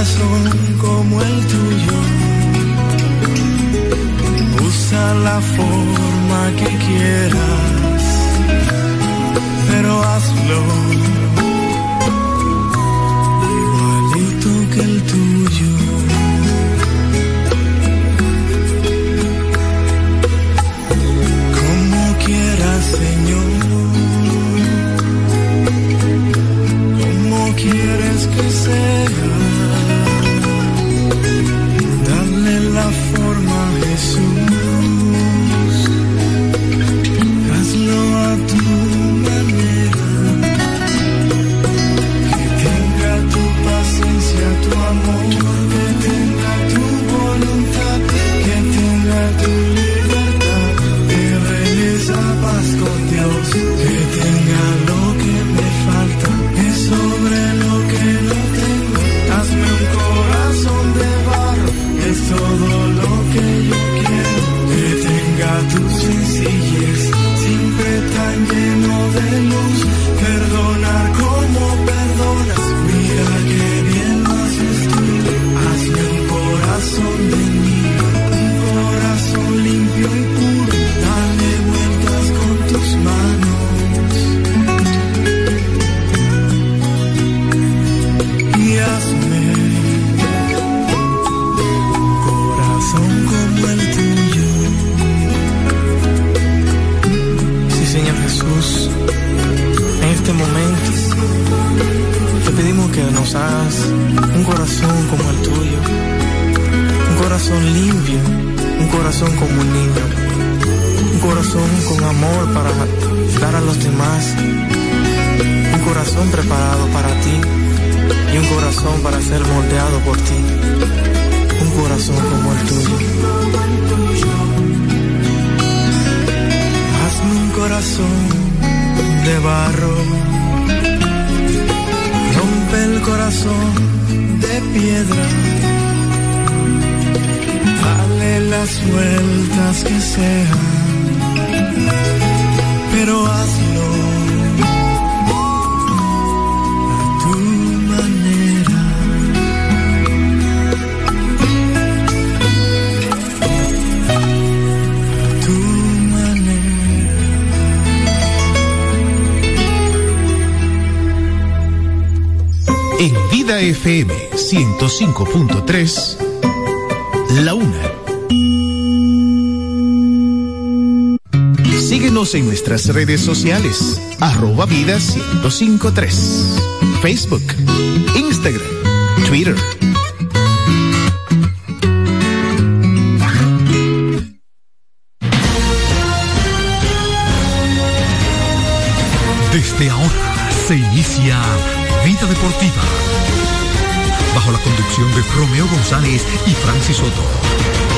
corazón como el tuyo. Usa la forma que quieras, pero hazlo un corazón con amor para dar a los demás, un corazón preparado para ti y un corazón para ser moldeado por ti, un corazón como el tuyo. Hazme un corazón de barro, rompe el corazón de piedra, las vueltas que sean, pero hazlo a tu manera. A tu manera. En Vida FM 105.3, La Una. Síguenos en nuestras redes sociales, arroba vida 1053. Facebook, Instagram, Twitter. Desde ahora se inicia Vida Deportiva. Bajo la conducción de Romeo González y Francis Soto.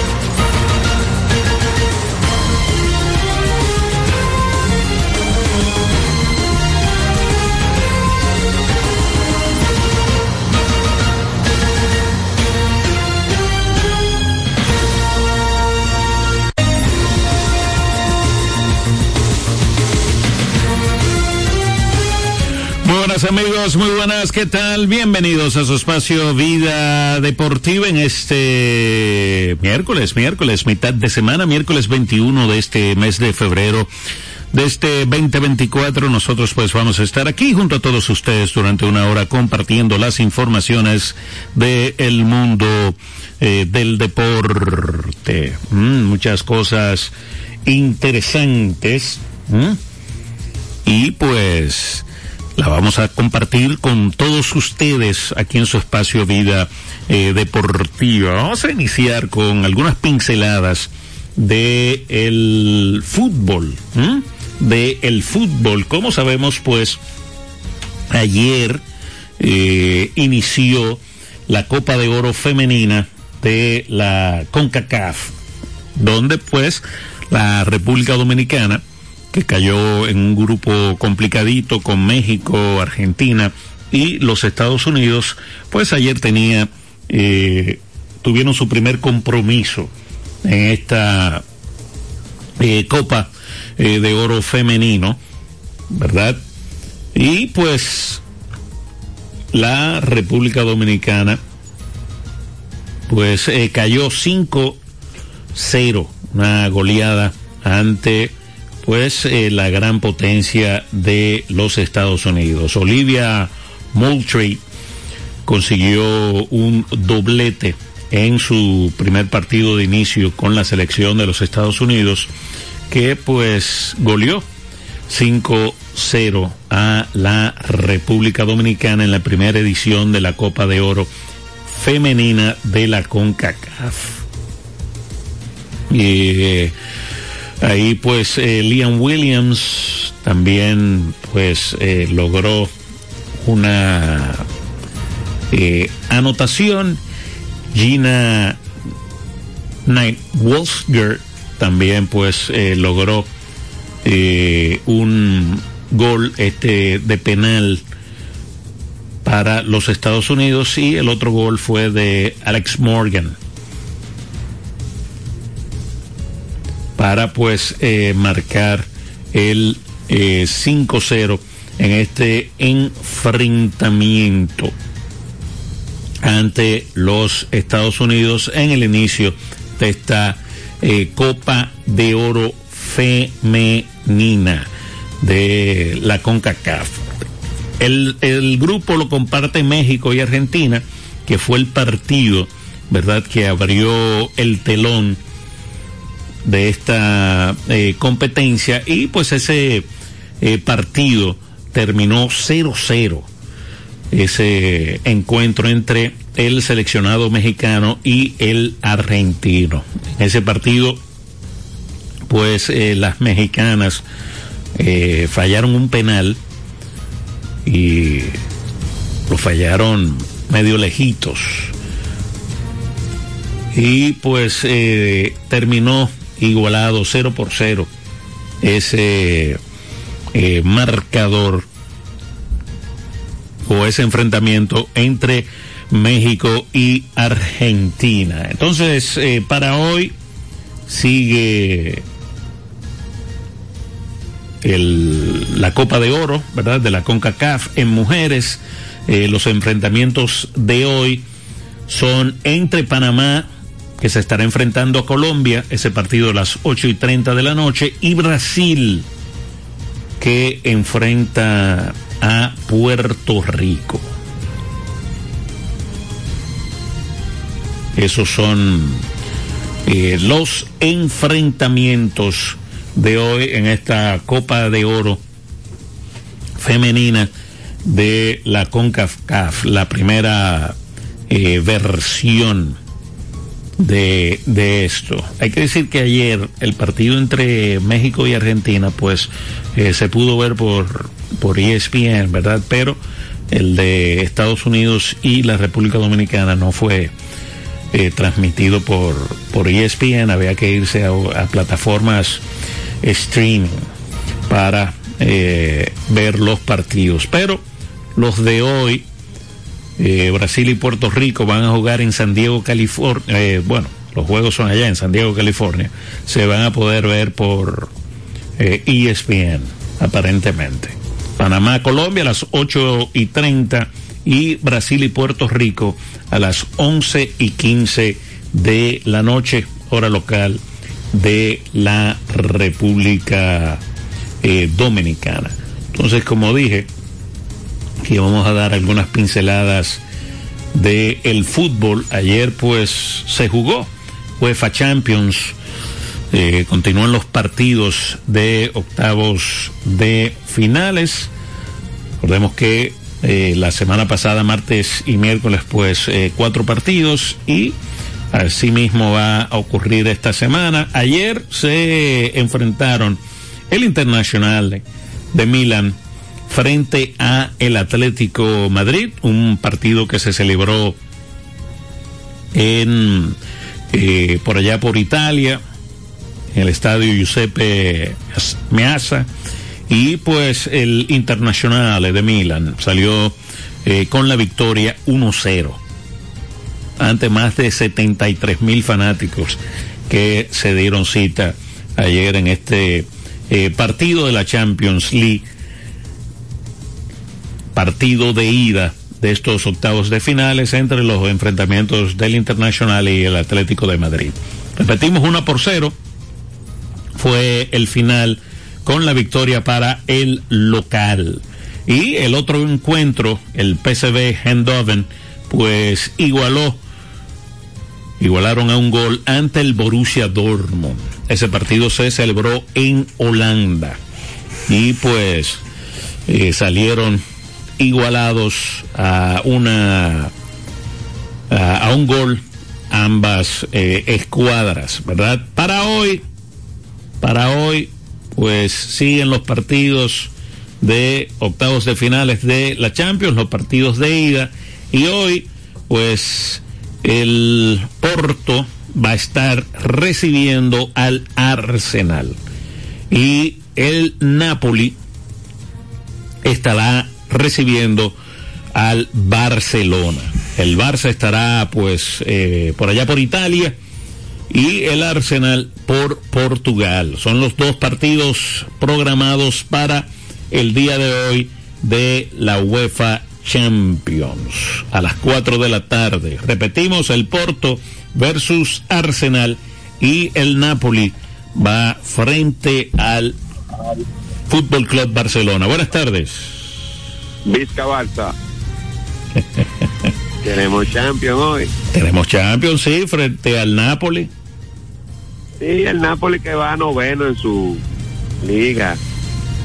Amigos, muy buenas, ¿qué tal? Bienvenidos a su espacio Vida Deportiva en este miércoles, miércoles, mitad de semana, miércoles 21 de este mes de febrero de este 2024. Nosotros pues vamos a estar aquí junto a todos ustedes durante una hora compartiendo las informaciones del mundo eh, del deporte. Mm, muchas cosas interesantes. ¿Mm? Y pues la vamos a compartir con todos ustedes aquí en su espacio Vida eh, Deportiva. Vamos a iniciar con algunas pinceladas de el fútbol, ¿m? de el fútbol. Como sabemos, pues ayer eh, inició la Copa de Oro femenina de la CONCACAF, donde pues la República Dominicana que cayó en un grupo complicadito con México, Argentina y los Estados Unidos, pues ayer tenía, eh, tuvieron su primer compromiso en esta eh, Copa eh, de Oro femenino, ¿verdad? Y pues la República Dominicana pues cayó 5-0, una goleada ante pues eh, la gran potencia de los Estados Unidos. Olivia Moultrie consiguió un doblete en su primer partido de inicio con la selección de los Estados Unidos, que pues goleó 5-0 a la República Dominicana en la primera edición de la Copa de Oro femenina de la CONCACAF. Eh, ahí pues eh, Liam Williams también pues eh, logró una anotación. Gina Knight Wolfsger también pues logró un gol este de penal para los Estados Unidos y el otro gol fue de Alex Morgan para pues eh, marcar el eh, 5-0 en este enfrentamiento ante los Estados Unidos en el inicio de esta eh, Copa de Oro femenina de la CONCACAF. El, el grupo lo comparte México y Argentina, que fue el partido, ¿verdad?, que abrió el telón de esta eh, competencia y pues ese eh, partido terminó 0-0 ese encuentro entre el seleccionado mexicano y el argentino. En ese partido pues eh, las mexicanas fallaron un penal y lo fallaron medio lejitos. Y pues terminó igualado 0 por 0 ese eh, marcador o ese enfrentamiento entre México y Argentina. Entonces, eh, para hoy sigue el, la Copa de Oro, ¿verdad? De la CONCACAF en mujeres. Eh, los enfrentamientos de hoy son entre Panamá, que se estará enfrentando a Colombia, ese partido a las 8 y 30 de la noche, y Brasil, que enfrenta a Puerto Rico. Esos son eh, los enfrentamientos de hoy en esta Copa de Oro femenina de la CONCACAF, la primera eh, versión de, de, esto. Hay que decir que ayer el partido entre México y Argentina, pues eh, se pudo ver por, por ESPN, ¿verdad? Pero el de Estados Unidos y la República Dominicana no fue eh, transmitido por, por ESPN, había que irse a, a plataformas streaming para eh, ver los partidos. Pero los de hoy, eh, Brasil y Puerto Rico van a jugar en San Diego, California. Eh, bueno, los juegos son allá en San Diego, California. Se van a poder ver por ESPN, aparentemente. Panamá, Colombia a las 8 y 30 y Brasil y Puerto Rico a las 11 y 15 de la noche, hora local de la República eh, Dominicana. Entonces, como dije, que vamos a dar algunas pinceladas de el fútbol. Ayer, pues, se jugó UEFA Champions. Eh, continúan los partidos de octavos de finales. Recordemos que eh, la semana pasada, martes y miércoles, pues eh, cuatro partidos y Asimismo va a ocurrir esta semana. Ayer se enfrentaron el Internacional de Milán frente a el Atlético Madrid, un partido que se celebró en eh, por allá por Italia, en el estadio Giuseppe Meazza, y pues el Internacional de Milán salió eh, con la victoria 1-0 ante más de 73 mil fanáticos que se dieron cita ayer en este eh, partido de la Champions League, partido de ida de estos octavos de finales entre los enfrentamientos del Internacional y el Atlético de Madrid. Repetimos una por cero. Fue el final con la victoria para el local. Y el otro encuentro, el PSV Eindhoven, pues igualó, igualaron a un gol ante el Borussia Dortmund. Ese partido se celebró en Holanda y pues eh, salieron igualados a una a, un gol ambas eh, escuadras, ¿verdad? Para hoy, para hoy, pues siguen los partidos de octavos de finales de la Champions, los partidos de ida, y hoy, pues, el Porto va a estar recibiendo al Arsenal. Y el Napoli estará recibiendo al Barcelona. El Barça estará pues eh, por allá por Italia y el Arsenal por Portugal. Son los dos partidos programados para el día de hoy de la UEFA Champions a las 4 de la tarde. Repetimos el Porto versus Arsenal y el Napoli va frente al Fútbol Club Barcelona. Buenas tardes. Vizca Barça. Tenemos Champions hoy. Tenemos Champions, sí, frente al Napoli. Sí, el Napoli que va noveno en su liga.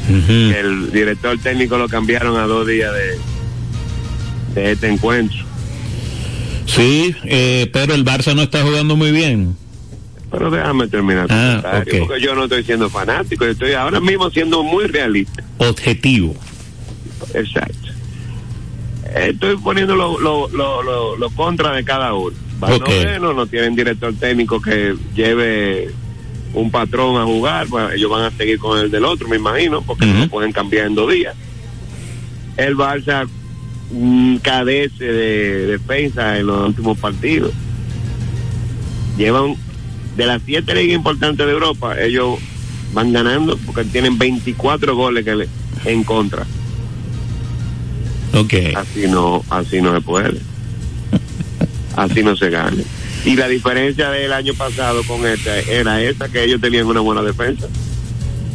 El director técnico lo cambiaron a dos días de, de este encuentro. Sí, eh, pero el Barça no está jugando muy bien. Pero déjame terminar Ah, porque yo no estoy siendo fanático, estoy ahora mismo siendo muy realista. Objetivo. Exacto. Estoy poniendo lo, lo, lo, lo, lo contra de cada uno. Van Ok. noveno, no tienen director técnico que lleve un patrón a jugar, pues ellos van a seguir con el del otro, me imagino, porque no lo pueden cambiar en dos días. El Barça mm, cadece de defensa en los últimos partidos. Llevan de las siete ligas importantes de Europa, ellos van ganando porque tienen 24 goles que le- en contra. Ok. Así no, así no se puede. Así no se gana. Y la diferencia del año pasado con esta era esta, que ellos tenían una buena defensa.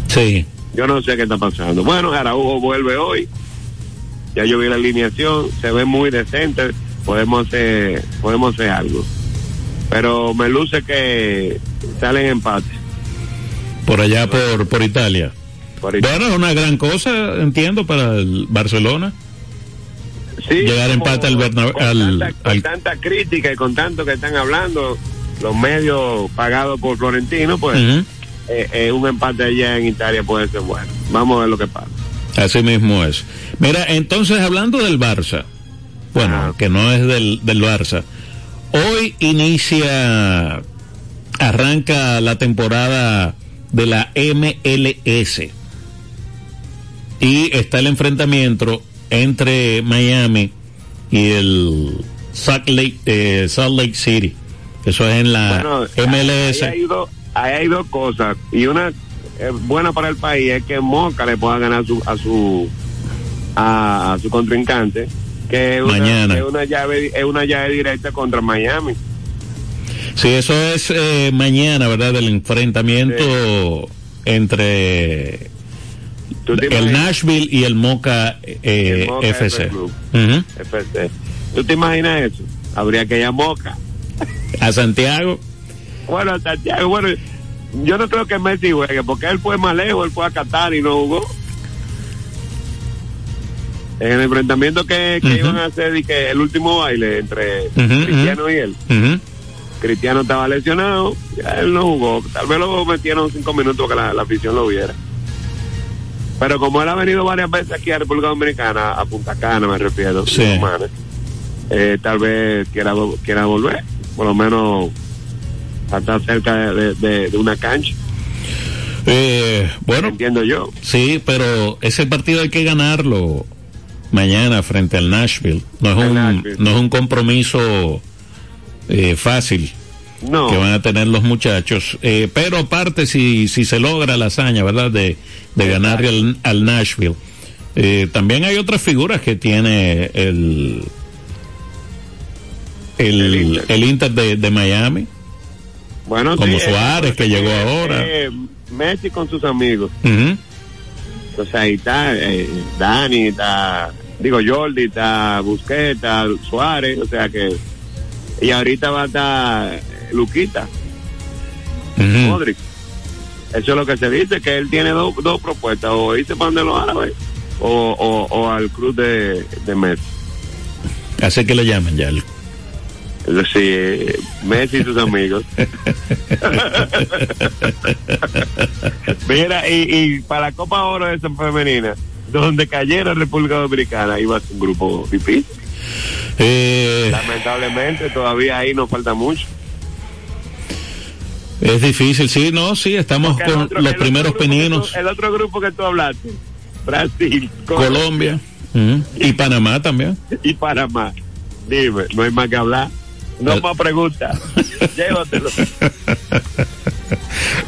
Sí. Yo no sé qué está pasando. Bueno, Araujo vuelve hoy. Ya yo vi la alineación, se ve muy decente. Podemos hacer, podemos hacer algo. Pero me luce que salen empate. Por allá por, por Italia. Por ahí. Bueno, es una gran cosa, entiendo, para el Barcelona. Sí, llegar empate al Berna- con al- tanta, con al- tanta crítica y con tanto que están hablando los medios pagados por Florentino, pues Ujú. eh, eh, un empate allá en Italia puede ser bueno. Vamos a ver lo que pasa. Así mismo es. Mira, entonces hablando del Barça, bueno, Ah. que no es del, del Barça, hoy inicia, arranca la temporada de la MLS y está el enfrentamiento entre Miami y el Salt Lake, eh, Salt Lake City. Eso es en la Bueno, MLS. Ahí hay, dos, ahí hay dos cosas. Y una eh, buena para el país es que Moca le pueda ganar su, a su a, a su contrincante, que es una, Mañana. es una llave es una llave directa contra Miami. Sí, eso es eh, mañana, ¿verdad? El enfrentamiento entre ¿Tú te el? Nashville y el Moca, eh, El Moca FC. FC. ¿Tú te imaginas eso? Habría que ir a Moca. A Santiago. Bueno, Santiago, bueno, yo no creo que Messi juegue, porque él fue más lejos, él fue a Qatar y no jugó. En el enfrentamiento que, iban a hacer y que el último baile entre Cristiano y él. Cristiano estaba lesionado, ya él no jugó, tal vez lo metieron cinco minutos que la, la afición lo viera. Pero como él ha venido varias veces aquí a República Dominicana, a Punta Cana me refiero, Sí. Romana, eh, tal vez quiera, quiera volver, por lo menos estar cerca de, de- de- de una cancha, Eh, bueno, entiendo yo. sí, pero ese partido hay que ganarlo mañana frente al Nashville. No es El un, Nashville. no es un compromiso eh, fácil. No, que van a tener los muchachos. Eh, pero aparte, si, si se logra la hazaña, ¿verdad? De, de ganarle al, al Nashville, Eh, también hay otras figuras que tiene el el, El Inter. el Inter de, de Miami, Bueno, como sí, Suárez, eh, que llegó eh, ahora. eh, Messi con sus amigos. Ujú. Entonces ahí está eh, Dani, está, digo Jordi, está Busquets, está Suárez, o sea que. Y ahorita va a estar eh, Luquita. Modric. Eso es lo que se dice, que él tiene dos, dos propuestas, o irse para donde los árabes, o, o, o al club de, de Messi. Así que le llaman ya. decir, Messi y sus amigos. Mira, y, y para la Copa Oro esa femenina, donde cayera República Dominicana, iba a ser un grupo difícil. Eh, Lamentablemente, todavía ahí nos falta mucho. Es difícil, sí, no, sí, estamos Porque con otro- los primeros peninos. tú- el otro grupo que tú hablaste, Brasil, Colombia ujú, y Panamá también. y Panamá. Dime, no hay más que hablar. No Eh. más preguntas. Llévatelo.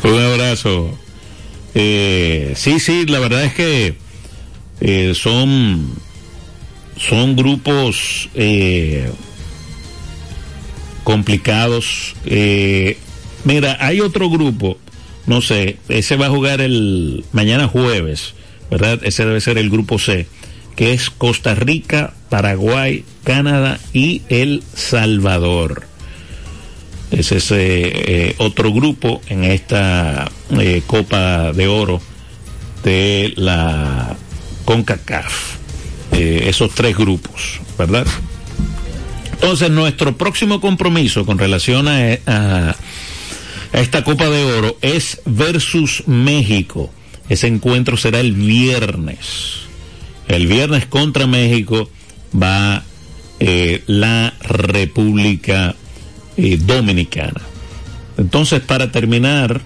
Un abrazo. Eh, sí, sí, la verdad es que eh, son son grupos eh, complicados. Mira, hay otro grupo, no sé, ese va a jugar el mañana jueves, ¿verdad? Ese debe ser el grupo C, que es Costa Rica, Paraguay, Canadá y El Salvador. Es ese eh, otro grupo en esta eh, Copa de Oro de la CONCACAF. Eh, esos tres grupos, ¿verdad? Entonces, nuestro próximo compromiso con relación a, a, a esta Copa de Oro es versus México. Ese encuentro será el viernes. El viernes contra México va eh, la República eh, Dominicana. Entonces, para terminar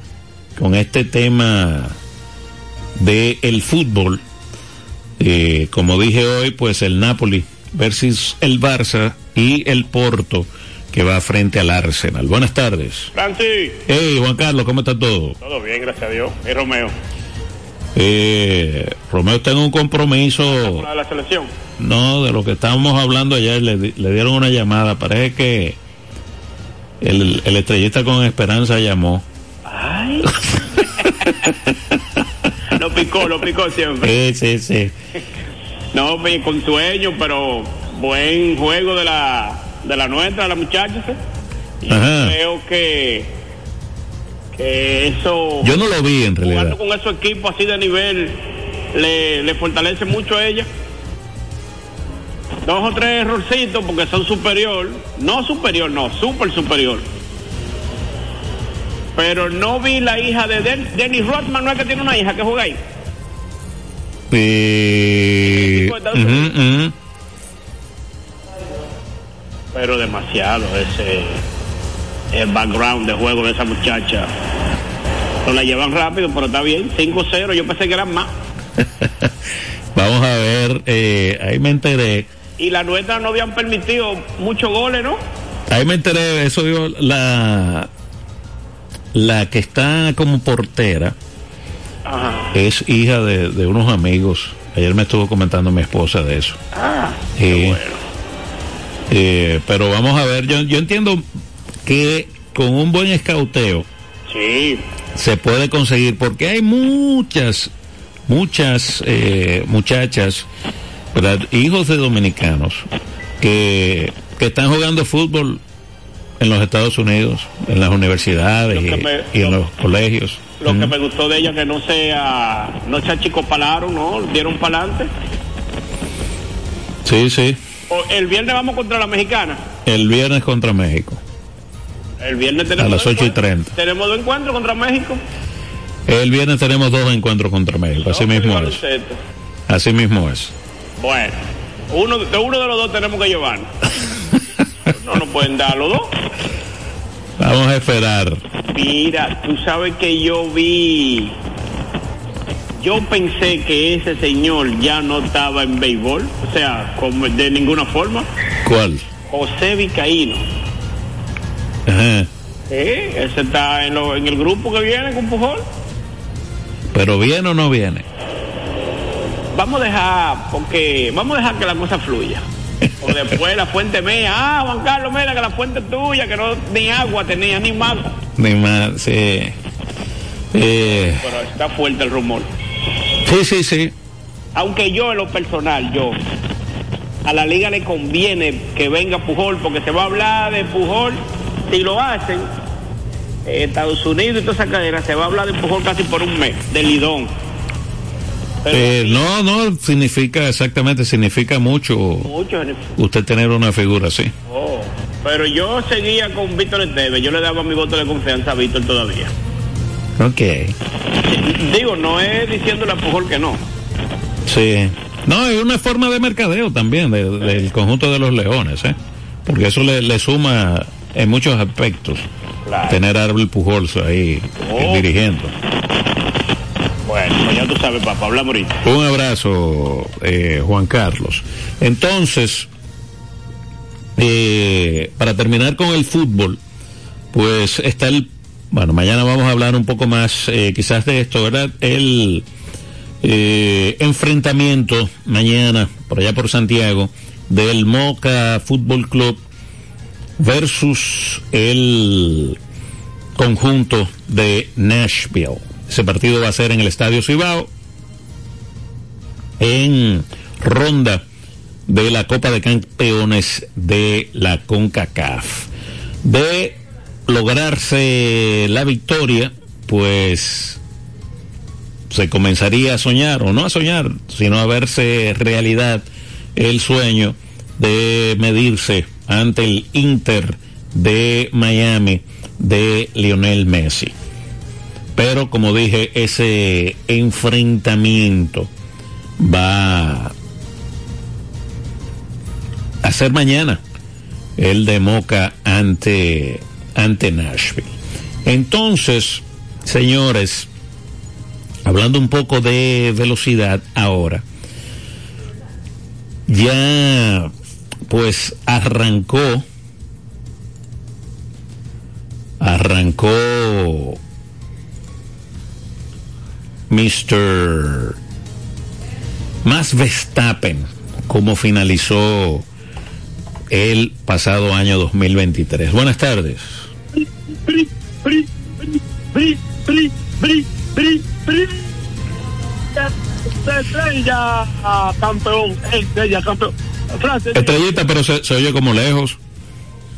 con este tema de el fútbol, eh, como dije hoy, pues el Napoli versus el Barça y el Porto que va frente al Arsenal. Buenas tardes. Francis, Hey, Juan Carlos, ¿cómo está todo? todo bien, gracias a Dios. Y Romeo, Eh, Romeo está en un compromiso, de la selección. no, de lo que estábamos hablando ayer, le, di- le dieron una llamada, parece que el, el estrellista con esperanza llamó. Ay. lo picó, lo picó siempre. Sí, sí, sí. No, con sueño, pero buen juego de la, de la nuestra, la muchacha. ¿sí? Y Ajá. creo que, que eso, Yo no lo vi en realidad. jugando con esos equipos así de nivel, le, le fortalece mucho a ella. Dos o tres errorcitos porque son superior, no superior, no, super superior. Pero no vi la hija de Den- Dennis Rodman, no es que tiene una hija que juega ahí. De Estados ujú, Unidos. ujú. Pero demasiado ese el background de juego de esa muchacha. No la llevan rápido, pero está bien. 5-0, yo pensé que eran más. Vamos a ver, eh, ahí me enteré, Y la nuestra no habían permitido muchos goles, ¿no? ahí me enteré, eso digo, la, la que está como portera Ajá. es hija de, de unos amigos. Ayer me estuvo comentando mi esposa de eso. Ah, Eh, qué bueno. Eh, pero vamos a ver, yo, yo entiendo que con un buen escauteo Sí, se puede conseguir porque hay muchas muchas eh, muchachas ¿verdad? hijos de dominicanos que, que están jugando fútbol en los Estados Unidos en las universidades y, me- y en lo- los colegios lo que me gustó de ella que no sea, no se achicopalaron, ¿no? Dieron para adelante. sí sí El viernes vamos contra la mexicana. el viernes contra México El viernes tenemos A las dos 8 y encuentros. 30. Tenemos dos encuentros contra México. el viernes tenemos dos encuentros contra México así mismo es así mismo es Bueno, uno, de uno de los dos tenemos que llevar. No nos pueden dar los dos. vamos a esperar Mira, tú sabes que yo vi. Yo pensé que ese señor ya no estaba en béisbol, o sea, como de ninguna forma. ¿cuál? José Vicaíno. Ajá. ¿Eh? Ese está en, lo- en el grupo que viene con Pujol. pero viene o no viene vamos a dejar, porque vamos a dejar que la cosa fluya. O después la fuente mía, ah, Juan Carlos, mira que la fuente es tuya, que no ni agua tenía, ni más. Ni más, sí. Eh, Pero está fuerte el rumor. Sí, sí, sí. Aunque yo en lo personal, yo, a la liga le conviene que venga Pujol, porque se va a hablar de Pujol, si lo hacen, Estados Unidos y toda esa cadena, se va a hablar de Pujol casi por un mes, de Lidón. Eh, no, no, significa exactamente, significa mucho mucho, usted tener una figura así. oh. Pero yo seguía con Víctor Esteves, yo le daba mi voto de confianza a Víctor todavía. Ok. Digo, no es diciéndole a Pujol que no. Sí. No, es una forma de mercadeo también de- del conjunto de los leones, ¿eh? Porque eso le, le suma en muchos aspectos Claro. tener a Arbel Pujols ahí Oh. dirigiendo. Bueno, pues ya tú sabes, papá, hablamos ahorita. Un abrazo, eh, Juan Carlos. Entonces, eh, para terminar con el fútbol, pues está el, bueno, mañana vamos a hablar un poco más eh, quizás de esto, ¿verdad? El eh, enfrentamiento mañana, por allá por Santiago, del Moca Fútbol Club versus el conjunto de Nashville. Ese partido va a ser en el Estadio Cibao en ronda de la Copa de Campeones de la CONCACAF. De lograrse la victoria, pues se comenzaría a soñar, o no a soñar, sino a verse realidad el sueño de medirse ante el Inter de Miami de Lionel Messi. Pero como dije, ese enfrentamiento va a ser mañana el de Moca ante, ante Nashville. Entonces, señores, hablando un poco de velocidad ahora, ya pues arrancó, arrancó Mr. Max Verstappen, como finalizó el pasado año 2023. Buenas tardes. Estrella campeón, estrella campeón. Francia, Estrellita, pero se, se oye como lejos.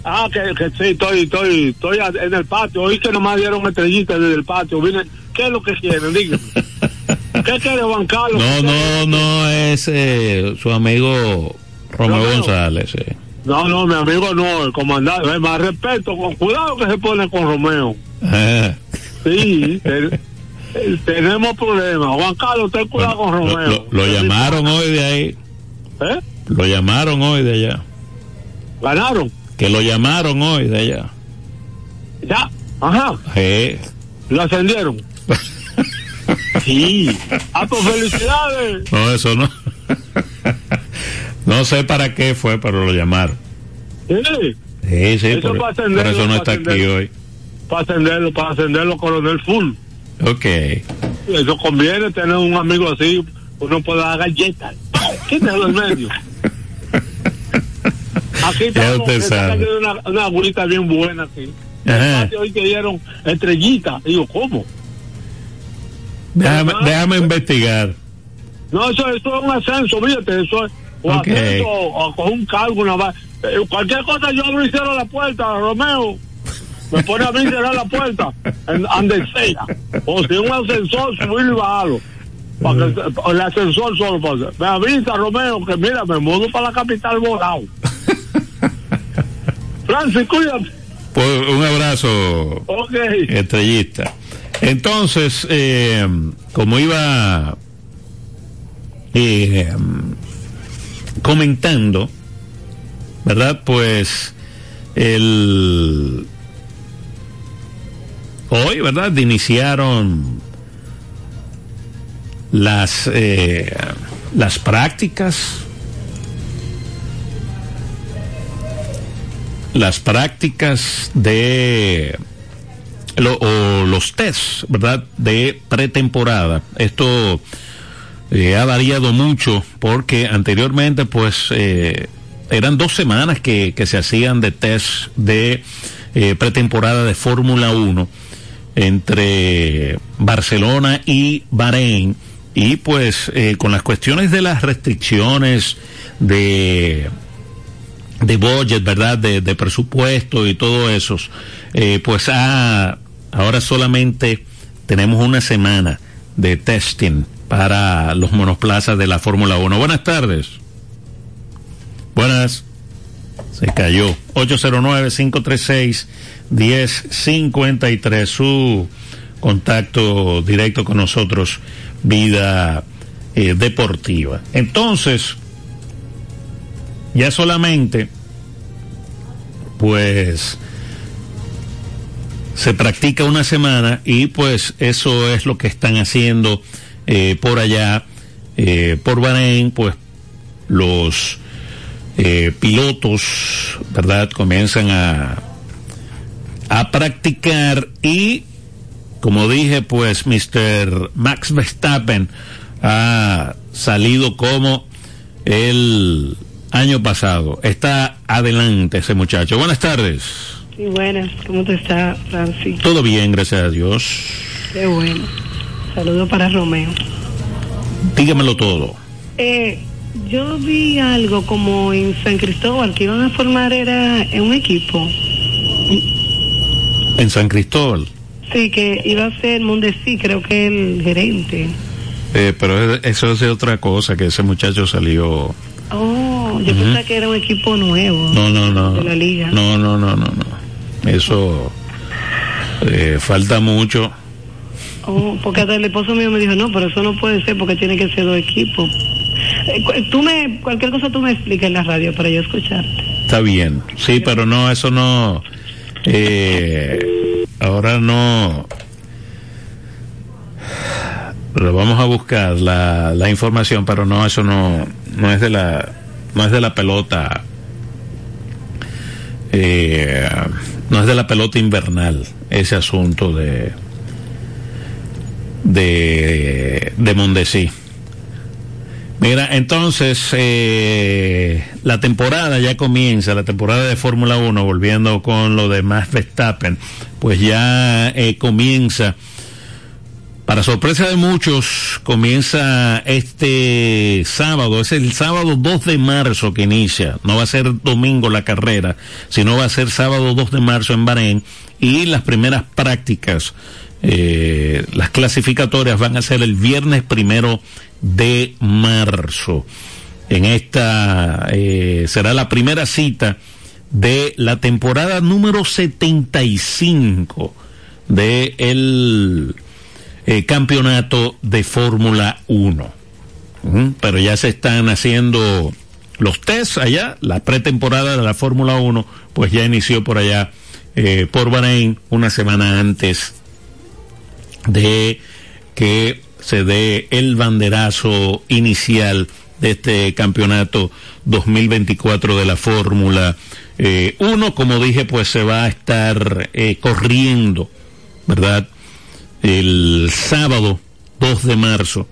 ah, que, que sí, estoy, estoy, estoy en el patio. Oí que nomás dieron estrellita desde el patio. Vine, ¿qué es lo que quieren? Díganme. ¿Qué quiere Juan Carlos? No, no, no es eh, su amigo Romeo. González. sí. No, no, mi amigo no, el comandante. Eh, Más respeto, con cuidado que se pone con Romeo. Ah, Sí, eh, tenemos problemas. Juan Carlos, ten cuidado con Romeo. lo- lo llamaron hoy de ahí. ¿Eh? Lo llamaron hoy de allá. ¿Ganaron? Que lo llamaron hoy de allá. Ya. Ajá. Sí. Lo ascendieron. Sí. Ah, pues felicidades. No, eso no. No sé para qué fue, pero lo llamaron. Sí. Sí, sí, Eso por, para por ascenderlo, eso no está aquí hoy. Para ascenderlo, para ascenderlo coronel full. Ok. Eso conviene tener un amigo así. Uno puede dar galletas. Quítalo del medio. Aquí está una, una agüita bien buena. Ajá. Hoy que dieron estrellita. Digo, ¿cómo? Déjame, déjame investigar. No, eso, eso es un ascenso, fíjate, eso es un Ok. ascenso o con un cargo, una eh, cualquier cosa yo abro y cierro la puerta, Romeo. Me pone a mí cerrar la puerta, en donde sea. O si un ascensor, subir y bajarlo. Para que, el ascensor solo para Me avisa, Romeo, que mira, me mudo para la capital volado. Francis, cuídate. Pues un abrazo, Ok. estrellista. Entonces, eh, como iba eh, comentando, ¿verdad? Pues el hoy, ¿verdad? Iniciaron las eh, las prácticas las prácticas de lo- o los tests, ¿verdad? De pretemporada. Esto eh, ha variado mucho porque anteriormente pues eh, eran dos semanas que, que, se hacían de test de eh, pretemporada de Fórmula 1 entre Barcelona y Bahrein y pues eh, con las cuestiones de las restricciones de de budget, ¿verdad? De, presupuesto y todo eso, pues ah, ahora solamente tenemos una semana de testing para los monoplazas de la Fórmula 1. Buenas tardes. Buenas. Se cayó. 809-536-1053. Su contacto directo con nosotros, vida eh, deportiva. Entonces, ya solamente, pues, se practica una semana y pues eso es lo que están haciendo eh, por allá, eh, por Bahrein, pues los eh, pilotos, ¿verdad? Comienzan a, a practicar y, como dije, pues Mr. Max Verstappen ha salido como el año pasado. Está adelante ese muchacho. Buenas tardes. Sí, buenas. ¿Cómo te está, Francis? Todo bien, gracias a Dios. Qué bueno. Saludos para Romeo. Dígamelo todo. Eh, yo vi algo como en San Cristóbal que iban a formar era en un equipo. En San Cristóbal. Sí, que iba a ser Mondesí, creo que el gerente. Eh, pero eso es otra cosa, que ese muchacho salió. Oh, yo uh -huh. pensaba que era un equipo nuevo. No, no, no. De la liga. No, no, no, no, no. Eso eh, falta mucho. Oh, porque hasta el esposo mío me dijo, no, pero eso no puede ser porque tiene que ser dos equipos. Eh, tú me, cualquier cosa tú me explicas en la radio para yo escucharte. Está bien, sí, pero no, eso no, eh, ahora no, pero vamos a buscar la, la información, pero no, eso no, no es de la, no es de la pelota, eh, no es de la pelota invernal, ese asunto de, de, de Mondesí. Mira, entonces eh, la temporada ya comienza, la temporada de Fórmula 1, volviendo con lo de Max Verstappen, pues ya eh, comienza, para sorpresa de muchos, comienza este sábado, es el sábado 2 de marzo que inicia, no va a ser domingo la carrera, sino va a ser sábado 2 de marzo en Bahrein y las primeras prácticas eh, las clasificatorias van a ser el viernes primero de marzo. En esta eh, será la primera cita de la temporada número 75 de el eh, campeonato de Fórmula 1. Uh, pero ya se están haciendo los tests allá, la pretemporada de la Fórmula 1, pues ya inició por allá, por Bahrein, una semana antes de que se dé el banderazo inicial de este campeonato 2024 de la Fórmula 1. Eh, como dije, pues se va a estar eh, corriendo, ¿verdad? El sábado 2 de marzo.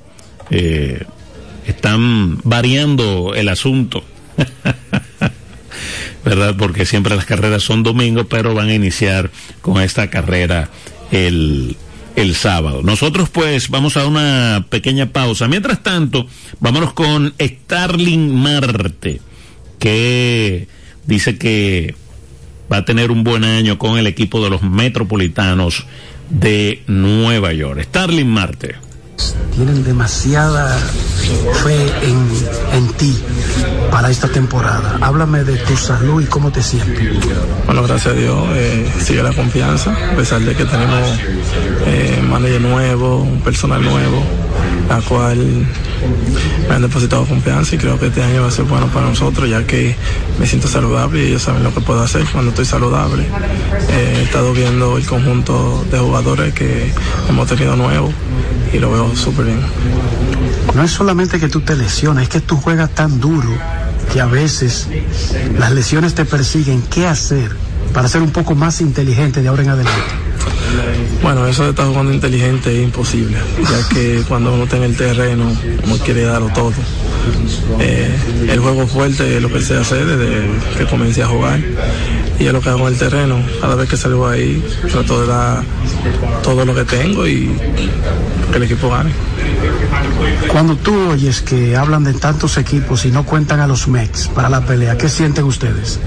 Eh, están variando el asunto. ¿Verdad? Porque siempre las carreras son domingos, pero van a iniciar con esta carrera el el sábado. Nosotros pues vamos a una pequeña pausa. Mientras tanto, vámonos con Starling Marte, que dice que va a tener un buen año con el equipo de los Metropolitanos de Nueva York. Starling Marte. Tienen demasiada fe en, en ti para esta temporada. Háblame de tu salud y cómo te sientes. Bueno, gracias a Dios, eh, sigue la confianza, a pesar de que tenemos eh, manager nuevo, un personal nuevo, la cual me han depositado confianza y creo que este año va a ser bueno para nosotros, ya que me siento saludable y ellos saben lo que puedo hacer cuando estoy saludable. Eh, he estado viendo el conjunto de jugadores que hemos tenido nuevos y lo veo súper bien. No es solamente que tú te lesionas, es que tú juegas tan duro que a veces las lesiones te persiguen. ¿Qué hacer para ser un poco más inteligente de ahora en adelante? Bueno, eso de estar jugando inteligente es imposible, ya que cuando uno está en el terreno, uno quiere darlo todo. Eh, el juego fuerte es lo que sé hacer desde que comencé a jugar y es lo que hago en el terreno. Cada vez que salgo ahí, trato de dar todo lo que tengo y que el equipo gane. Cuando tú oyes que hablan de tantos equipos y no cuentan a los Mets para la pelea, ¿qué sienten ustedes?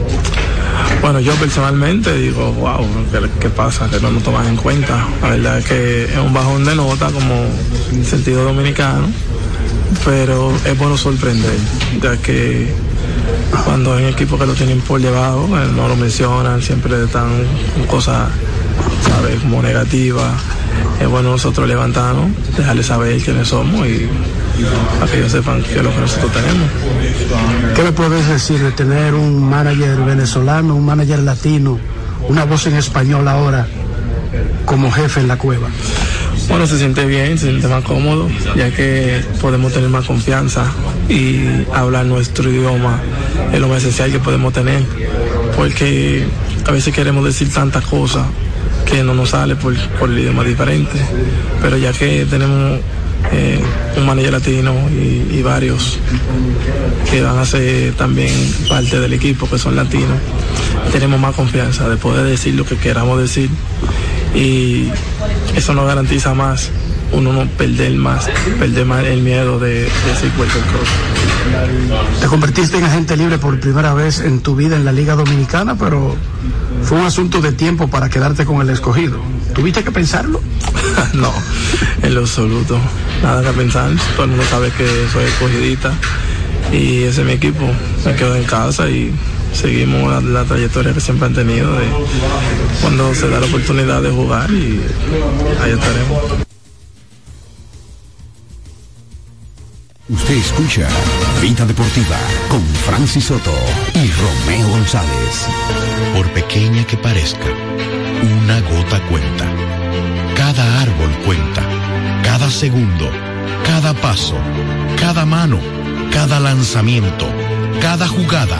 Bueno, yo personalmente digo, wow, ¿qué, qué pasa? Que no nos toman en cuenta. La verdad es que es un bajón de nota como en sentido dominicano, pero es bueno sorprender, ya que cuando hay equipos que lo tienen por debajo, eh, no lo mencionan, siempre están cosas, ¿sabes?, como negativas. Es bueno nosotros levantarnos, dejarles saber quiénes somos y para que ellos sepan qué es lo que nosotros tenemos. ¿Qué me puedes decir de tener un manager venezolano, un manager latino, una voz en español ahora como jefe en la cueva? Bueno, se siente bien, se siente más cómodo, ya que podemos tener más confianza y hablar nuestro idioma es lo más esencial que podemos tener, porque a veces queremos decir tantas cosas que no nos sale por, por el idioma diferente, pero ya que tenemos eh, un manager latino y, y varios que van a ser también parte del equipo, que son latinos, tenemos más confianza de poder decir lo que queramos decir y eso nos garantiza más uno no perder más, perder más el miedo de, de decir cualquier cosa. Te convertiste en agente libre por primera vez en tu vida en la Liga Dominicana, pero fue un asunto de tiempo para quedarte con el escogido. ¿Tuviste que pensarlo? no, en lo absoluto. Nada que pensar. Todo el mundo sabe que soy escogidita y ese es mi equipo. Me quedo en casa y seguimos la, la, trayectoria que siempre han tenido de cuando se da la oportunidad de jugar y ahí estaremos. Usted escucha Vida Deportiva con Francis Soto y Romeo González. Por pequeña que parezca, una gota cuenta. Cada árbol cuenta. Cada segundo. Cada paso. Cada mano. Cada lanzamiento. Cada jugada.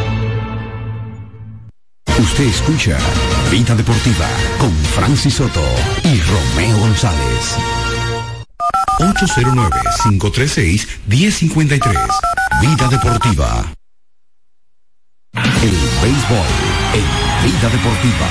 Usted escucha Vida Deportiva con Francis Soto y Romeo González. 809-536-1053. Vida Deportiva. El béisbol en Vida Deportiva.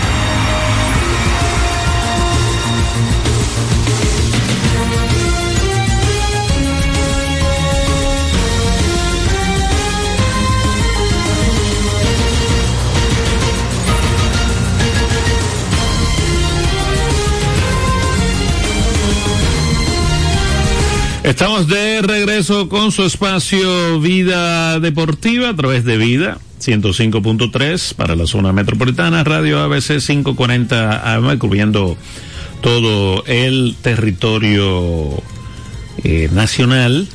Estamos de regreso con su espacio Vida Deportiva a través de Vida 105.3 para la zona metropolitana, Radio ABC 540 AM, cubriendo todo el territorio eh, nacional.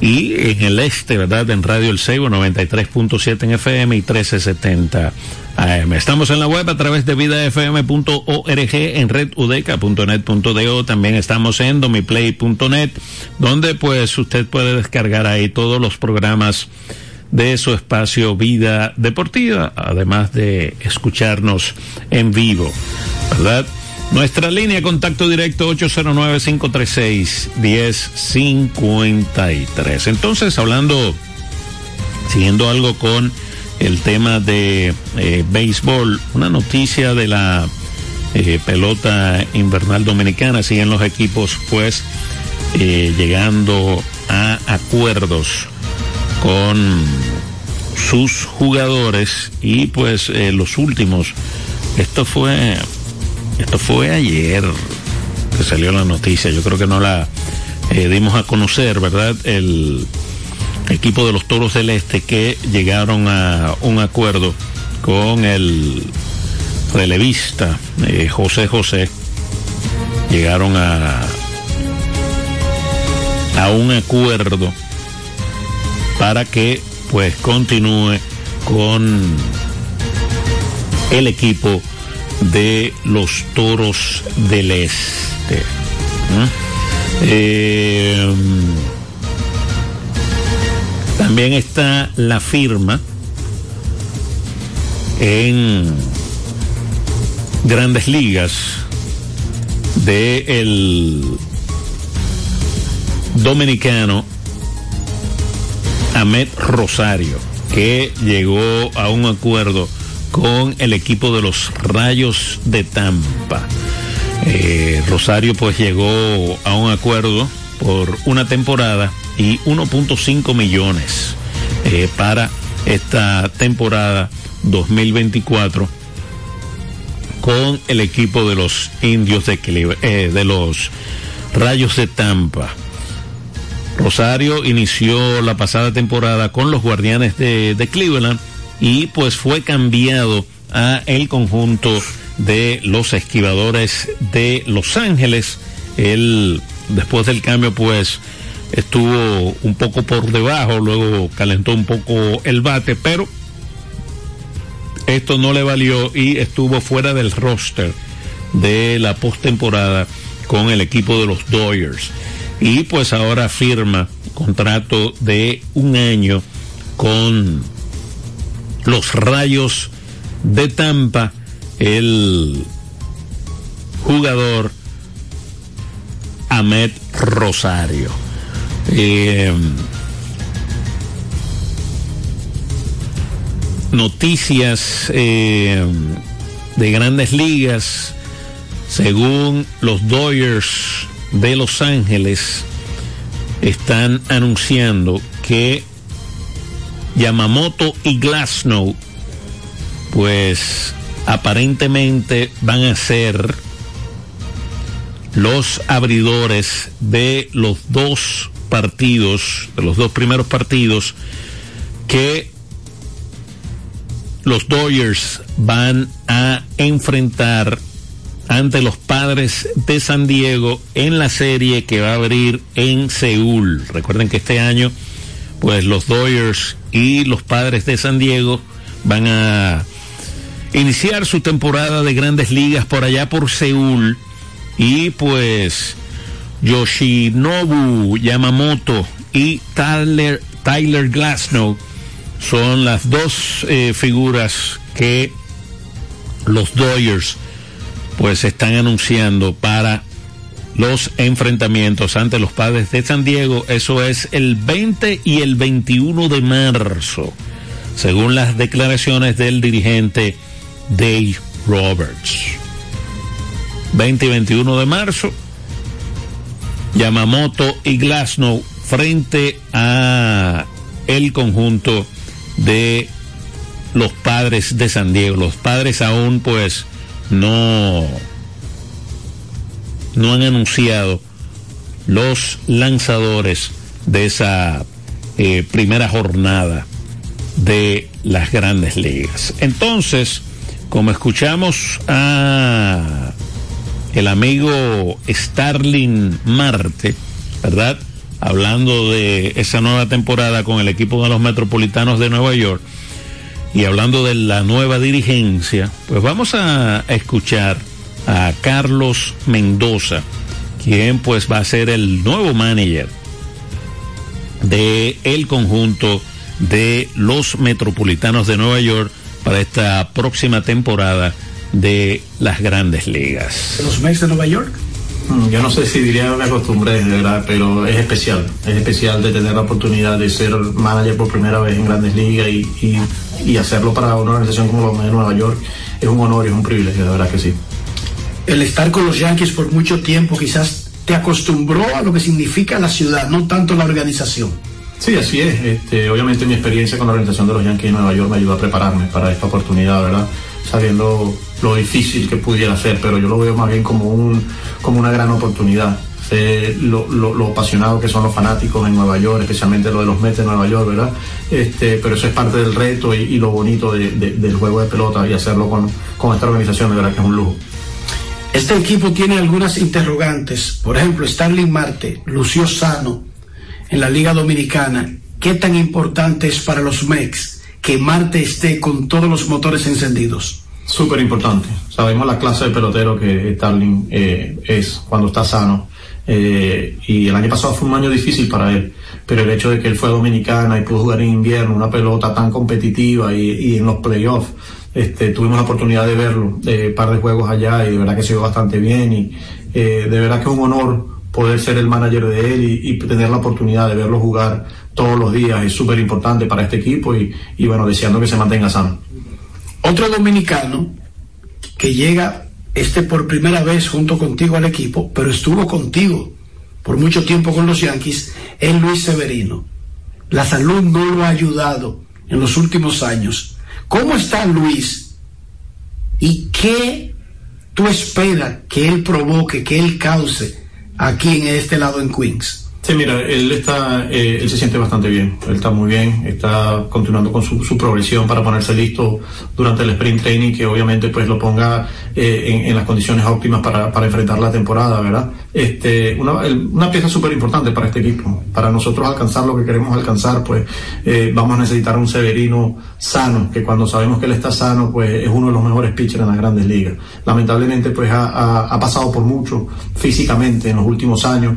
Y en el este, ¿verdad? En Radio El Seibo 93.7 en FM y 1370 AM. Estamos en la web a través de vidafm.org, en redudeca.net.do. También estamos en domiplay.net, donde pues usted puede descargar ahí todos los programas de su espacio Vida Deportiva, además de escucharnos en vivo, ¿verdad? Nuestra línea de contacto directo 809-536-1053. Entonces, hablando, siguiendo algo con el tema de eh, béisbol, una noticia de la eh, pelota invernal dominicana, siguen los equipos pues eh, llegando a acuerdos con sus jugadores y pues los últimos, esto fue esto fue ayer que salió la noticia, yo creo que no la dimos a conocer, ¿verdad? El equipo de los Toros del Este que llegaron a un acuerdo con el relevista eh, José José. Llegaron a, a un acuerdo para que pues continúe con el equipo de los toros del este. Eh, también está la firma en grandes ligas de el dominicano Ahmed Rosario, que llegó a un acuerdo con el equipo de los Rayos de Tampa. Eh, Rosario pues llegó a un acuerdo por una temporada y 1.5 millones eh, para esta temporada 2024 con el equipo de los indios de, eh, de los Rayos de Tampa. Rosario inició la pasada temporada con los Guardianes de, de Cleveland y pues fue cambiado a el conjunto de los esquivadores de Los Ángeles. Él, después del cambio, pues estuvo un poco por debajo, luego calentó un poco el bate, pero esto no le valió y estuvo fuera del roster de la postemporada con el equipo de los Dodgers. Y pues ahora firma contrato de un año con los Rayos de Tampa, el jugador Ahmed Rosario. Eh, noticias eh, de grandes ligas, según los Dodgers de Los Ángeles, están anunciando que Yamamoto y Glasnow, pues aparentemente van a ser los abridores de los dos partidos, de los dos primeros partidos que los Dodgers van a enfrentar ante los padres de San Diego en la serie que va a abrir en Seúl. Recuerden que este año, pues los Dodgers y los padres de San Diego van a iniciar su temporada de grandes ligas por allá por Seúl y pues Yoshinobu Yamamoto y Tyler, Tyler Glasnow son las dos eh, figuras que los Dodgers pues están anunciando para los enfrentamientos ante los padres de San Diego. Eso es el 20 y el 21 de marzo, según las declaraciones del dirigente Dave Roberts. 20 y 21 de marzo, Yamamoto y Glasnow frente a el conjunto de los padres de San Diego. Los padres aún pues no no han anunciado los lanzadores de esa eh, primera jornada de las grandes ligas. Entonces, como escuchamos a el amigo Starling Marte, ¿verdad? Hablando de esa nueva temporada con el equipo de los Metropolitanos de Nueva York y hablando de la nueva dirigencia, pues vamos a escuchar a Carlos Mendoza, quien pues va a ser el nuevo manager de el conjunto de los Metropolitanos de Nueva York para esta próxima temporada de las Grandes Ligas. ¿Los Mets de Nueva York? Mm, Yo no sé si diría me acostumbré, de verdad, pero es especial. Es especial de tener la oportunidad de ser manager por primera vez en Grandes Ligas y, y, y hacerlo para una organización como los Mets de Nueva York. Es un honor y es un privilegio, de verdad que sí. El estar con los Yankees por mucho tiempo quizás te acostumbró a lo que significa la ciudad, no tanto la organización. Sí, así es. Este, obviamente mi experiencia con la organización de los Yankees de Nueva York me ayudó a prepararme para esta oportunidad, ¿verdad? Sabiendo lo difícil que pudiera ser, pero yo lo veo más bien como, un, como una gran oportunidad. Lo, lo, que son los fanáticos en Nueva York, especialmente lo de los Mets de Nueva York, ¿verdad? Este, pero eso es parte del reto y, lo bonito de, de, del juego de pelota y hacerlo con, con esta organización, de verdad que es un lujo. Este equipo tiene algunas interrogantes. Por ejemplo, Starling Marte lució sano en la Liga Dominicana. ¿Qué tan importante es para los Mex que Marte esté con todos los motores encendidos? Súper importante. Sabemos la clase de pelotero que Starling eh, es cuando está sano. Eh, y el año pasado fue un año difícil para él, pero el hecho de que él fue Dominicana y pudo jugar en invierno una pelota tan competitiva y, y en los playoffs, este, tuvimos la oportunidad de verlo, de un par de juegos allá y de verdad que se dio bastante bien y eh, de verdad que es un honor poder ser el manager de él y, y tener la oportunidad de verlo jugar todos los días es súper importante para este equipo y, y bueno, deseando que se mantenga sano. Otro dominicano que llega este por primera vez junto contigo al equipo, pero estuvo contigo por mucho tiempo con los Yankees, es Luis Severino. La salud no lo ha ayudado en los últimos años. ¿Cómo está Luis? ¿Y qué tú esperas que él provoque, que él cause aquí en este lado en Queens? Sí, mira, él está, eh, él se siente bastante bien, él está muy bien, está continuando con su, progresión para ponerse listo durante el sprint training, que obviamente pues lo ponga eh, en, las condiciones óptimas para, enfrentar la temporada, ¿verdad? Este, una, pieza súper importante para este equipo, para nosotros alcanzar lo que queremos alcanzar, pues eh, vamos a necesitar un Severino sano, que cuando sabemos que él está sano, pues es uno de los mejores pitchers en las grandes ligas. Lamentablemente pues ha, pasado por mucho físicamente en los últimos años,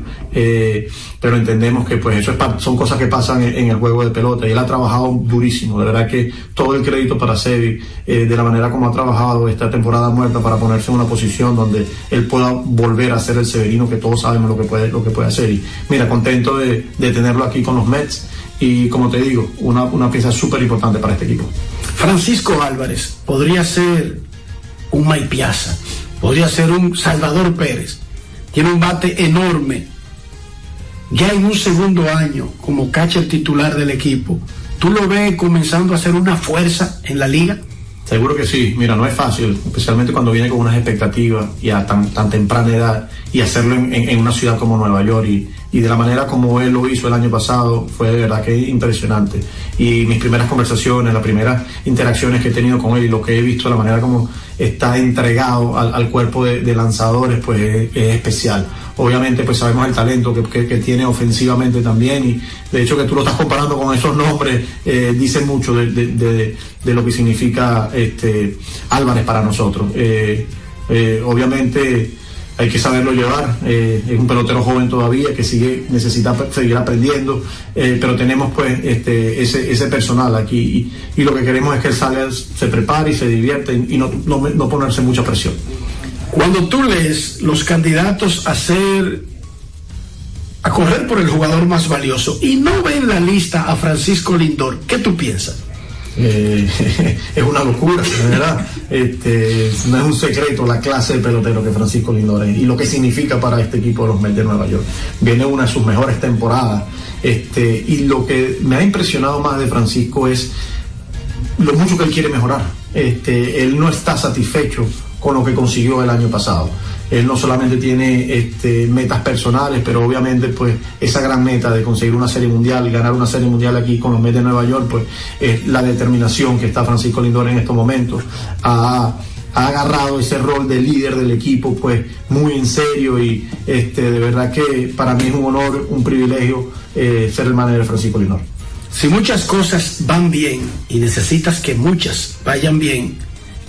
pero entendemos que pues eso es, son cosas que pasan en, el juego de pelota. Y él ha trabajado durísimo, de verdad que todo el crédito para Sevi, eh, de la manera como ha trabajado esta temporada muerta para ponerse en una posición donde él pueda volver a ser el Severino que todos sabemos lo que puede, lo que puede hacer. Y mira, contento de, tenerlo aquí con los Mets. Y como te digo, una, una pieza súper importante para este equipo. Francisco Álvarez podría ser un Maipiazza, podría ser un Salvador Pérez, tiene un bate enorme, ya en un segundo año como catcher titular del equipo, ¿tú lo ves comenzando a hacer una fuerza en la liga? Seguro que sí, mira, no es fácil, especialmente cuando viene con unas expectativas y a tan, tan temprana edad y hacerlo en, en, una ciudad como Nueva York y, y de la manera como él lo hizo el año pasado fue de verdad que impresionante. Y mis primeras conversaciones, las primeras interacciones que he tenido con él y lo que he visto, la manera como está entregado al, al cuerpo de, lanzadores, pues es, es, especial. Obviamente pues sabemos el talento que, que- tiene ofensivamente también y de hecho que tú lo estás comparando con esos nombres eh, dice mucho de, de- lo que significa este Álvarez para nosotros. Eh, eh, obviamente hay que saberlo llevar, es un pelotero joven todavía que sigue, necesita seguir aprendiendo, pero tenemos pues este, ese, ese personal aquí y, lo que queremos es que él salga, se prepare y se divierte y no, no, no ponerse mucha presión. Cuando tú lees los candidatos a ser a correr por el jugador más valioso y no ven en la lista a Francisco Lindor, ¿qué tú piensas? Eh, es una locura, verdad. Este, no es un secreto la clase de pelotero que Francisco Lindor es y lo que significa para este equipo de los Mets de Nueva York. Viene una de sus mejores temporadas. Este, y lo que me ha impresionado más de Francisco es lo mucho que él quiere mejorar. Este, él no está satisfecho con lo que consiguió el año pasado. Él no solamente tiene este, metas personales, pero obviamente pues esa gran meta de conseguir una serie mundial, ganar una serie mundial aquí con los Mets de Nueva York, pues es la determinación que está Francisco Lindor en estos momentos. Ha, ha agarrado ese rol de líder del equipo pues muy en serio y este, de verdad que para mí es un honor, un privilegio eh, ser el manager de Francisco Lindor. Si muchas cosas van bien y necesitas que muchas vayan bien,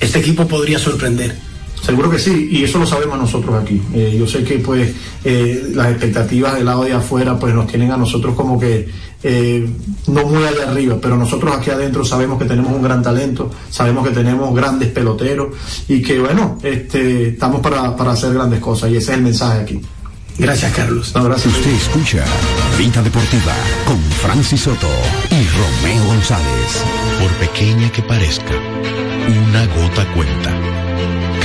este equipo podría sorprender. Seguro que sí, y eso lo sabemos nosotros aquí. Eh, yo sé que pues eh, las expectativas del lado de afuera pues nos tienen a nosotros como que eh, no muy allá arriba, pero nosotros aquí adentro sabemos que tenemos un gran talento, sabemos que tenemos grandes peloteros y que bueno, este, estamos para, para hacer grandes cosas y ese es el mensaje aquí. Gracias, Carlos. No, gracias. Usted escucha Vida Deportiva con Francis Soto y Romeo González. Por pequeña que parezca, una gota cuenta.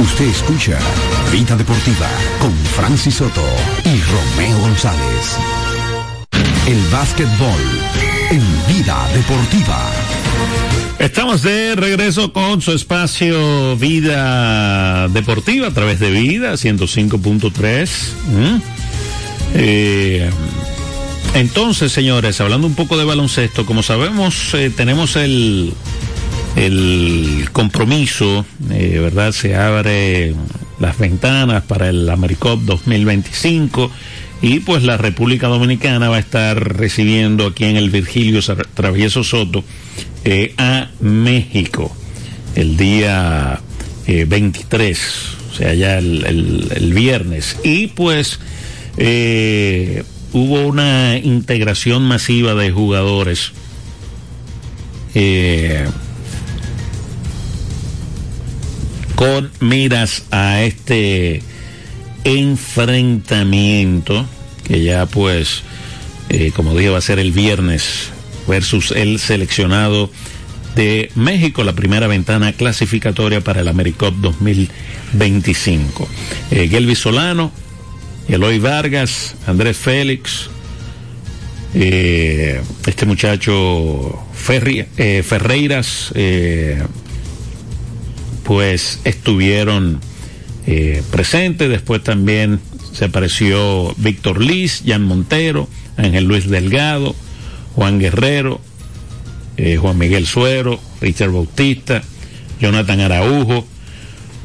Usted escucha Vida Deportiva con Francis Soto y Romeo González. El básquetbol en Vida Deportiva. Estamos de regreso con su espacio Vida Deportiva a través de Vida 105.3. ¿Mm? Eh, entonces, señores, hablando un poco de baloncesto, como sabemos, eh, tenemos el, el compromiso, eh, ¿verdad? Se abre las ventanas para el AmeriCop 2025 y pues la República Dominicana va a estar recibiendo aquí en el Virgilio Travieso Soto eh, a México el día eh, 23, o sea, ya el viernes. Y pues eh, hubo una integración masiva de jugadores. Con miras a este enfrentamiento que ya pues eh, como dije va a ser el viernes versus el seleccionado de México la primera ventana clasificatoria para el AmeriCup 2025 eh, Solano Eloy Vargas Andrés Félix eh, este muchacho eh, Ferreiras pues estuvieron eh, presentes. Después también se apareció Víctor Liz, Jan Montero, Ángel Luis Delgado, Juan Guerrero, eh, Juan Miguel Suero, Richard Bautista, Jonathan Araujo,